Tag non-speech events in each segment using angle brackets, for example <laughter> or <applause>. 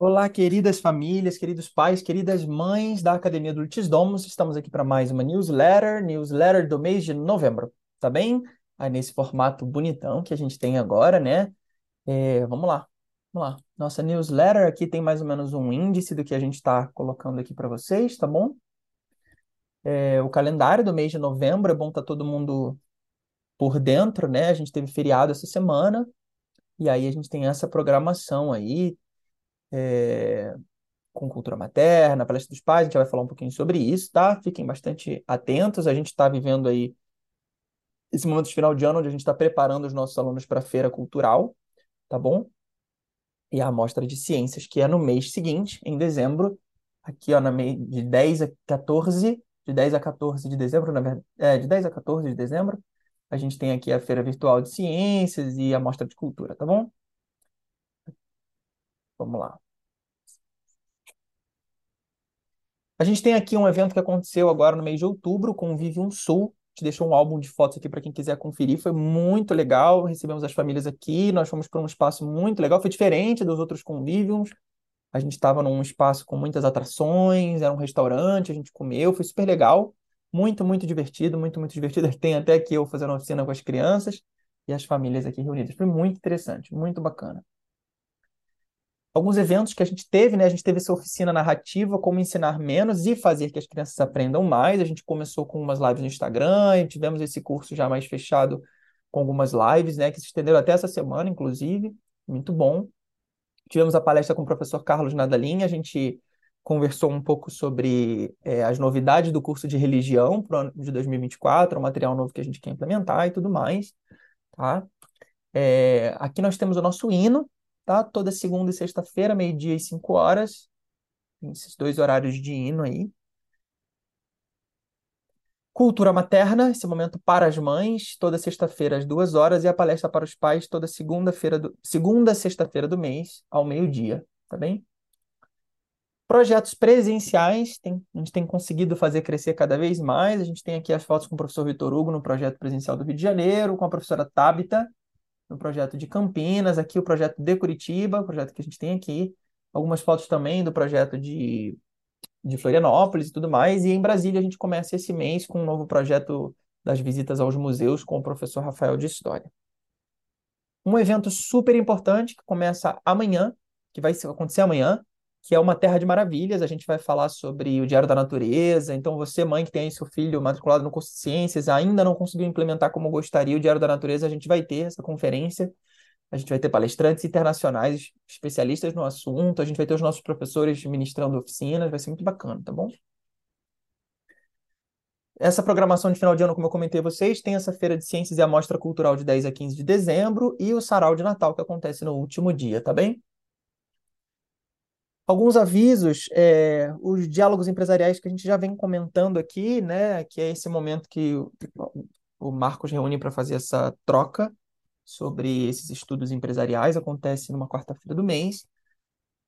Olá, queridas famílias, queridos pais, queridas mães da Academia do Litis Domus. Estamos aqui para mais uma newsletter, newsletter do mês de novembro, tá bem? Aí nesse formato bonitão que a gente tem agora, né? É, vamos lá, vamos lá. Nossa newsletter aqui tem mais ou menos um índice do que a gente está colocando aqui para vocês, tá bom? É, o calendário do mês de novembro, é bom estar tá todo mundo por dentro, né? A gente teve feriado essa semana, e aí a gente tem essa programação aí, é, com cultura materna, palestra dos pais, a gente vai falar um pouquinho sobre isso, tá? Fiquem bastante atentos, a gente está vivendo aí esse momento de final de ano onde a gente está preparando os nossos alunos para a feira cultural, tá bom? E a amostra de ciências, que é no mês seguinte, em dezembro, aqui ó, na de 10 a 14, de 10 a 14 de dezembro, na verdade, é, de 10 a 14 de dezembro, a gente tem aqui a feira virtual de ciências e a mostra de cultura, tá bom? Vamos lá. A gente tem aqui um evento que aconteceu agora no mês de outubro com o Vive um Sul. Te deixou um álbum de fotos aqui para quem quiser conferir. Foi muito legal. Recebemos as famílias aqui. Nós fomos para um espaço muito legal. Foi diferente dos outros convívios. A gente estava num espaço com muitas atrações. Era um restaurante. A gente comeu. Foi super legal. Muito, muito divertido. Muito, muito divertido. <laughs> Tem até aqui eu fazendo oficina com as crianças e as famílias aqui reunidas. Foi muito interessante. Muito bacana alguns eventos que a gente teve, né? A gente teve essa oficina narrativa, como ensinar menos e fazer que as crianças aprendam mais. A gente começou com umas lives no Instagram, tivemos esse curso já mais fechado com algumas lives, né? Que se estenderam até essa semana, inclusive. Muito bom. Tivemos a palestra com o professor Carlos Nadalim, a gente conversou um pouco sobre é, as novidades do curso de religião para o ano de 2024, o material novo que a gente quer implementar e tudo mais, tá? É, aqui nós temos o nosso hino, tá? Toda segunda e sexta-feira, meio-dia e cinco horas. Tem esses dois horários de hino aí. Cultura materna, esse momento para as mães, toda sexta-feira às duas horas, e a palestra para os pais toda segunda-feira do... segunda sexta-feira do mês, ao meio-dia, tá bem? Projetos presenciais, tem, a gente tem conseguido fazer crescer cada vez mais. A gente tem aqui as fotos com o professor Vitor Hugo no projeto presencial do Rio de Janeiro, com a professora Tabita, no projeto de Campinas, aqui o projeto de Curitiba, o projeto que a gente tem aqui, algumas fotos também do projeto de, de Florianópolis e tudo mais, e em Brasília a gente começa esse mês com um novo projeto das visitas aos museus com o professor Rafael de História. Um evento super importante que começa amanhã, que vai acontecer amanhã, que é uma terra de maravilhas. A gente vai falar sobre o Diário da Natureza. Então, você, mãe que tem seu filho matriculado no curso de Ciências, ainda não conseguiu implementar como gostaria o Diário da Natureza, a gente vai ter essa conferência. A gente vai ter palestrantes internacionais, especialistas no assunto. A gente vai ter os nossos professores ministrando oficinas. Vai ser muito bacana, tá bom? Essa programação de final de ano, como eu comentei a vocês, tem essa Feira de Ciências e a Mostra Cultural de 10 a 15 de dezembro e o Sarau de Natal, que acontece no último dia, tá bem? Alguns avisos, é, os diálogos empresariais que a gente já vem comentando aqui, né, que é esse momento que o, o Marcos reúne para fazer essa troca sobre esses estudos empresariais, acontece numa quarta-feira do mês.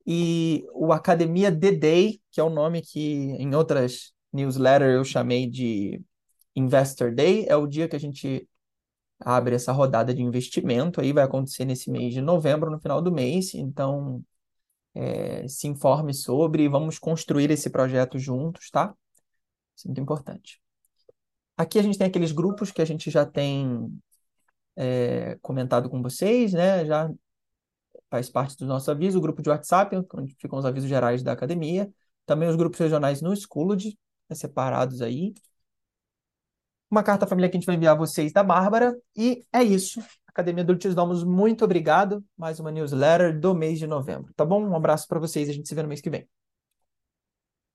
E o Academia The Day, que é o nome que em outras newsletters eu chamei de Investor Day, é o dia que a gente abre essa rodada de investimento, aí vai acontecer nesse mês de novembro, no final do mês, então é, se informe sobre, vamos construir esse projeto juntos, tá? Isso é muito importante. Aqui a gente tem aqueles grupos que a gente já tem é, comentado com vocês, né? Já faz parte do nosso aviso, o grupo de WhatsApp, onde ficam os avisos gerais da academia, também os grupos regionais no Schooled, né, separados aí. Uma carta família que a gente vai enviar a vocês da Bárbara, e é isso. Academia do Litis Domus, muito obrigado. Mais uma newsletter do mês de novembro, tá bom? Um abraço para vocês, a gente se vê no mês que vem.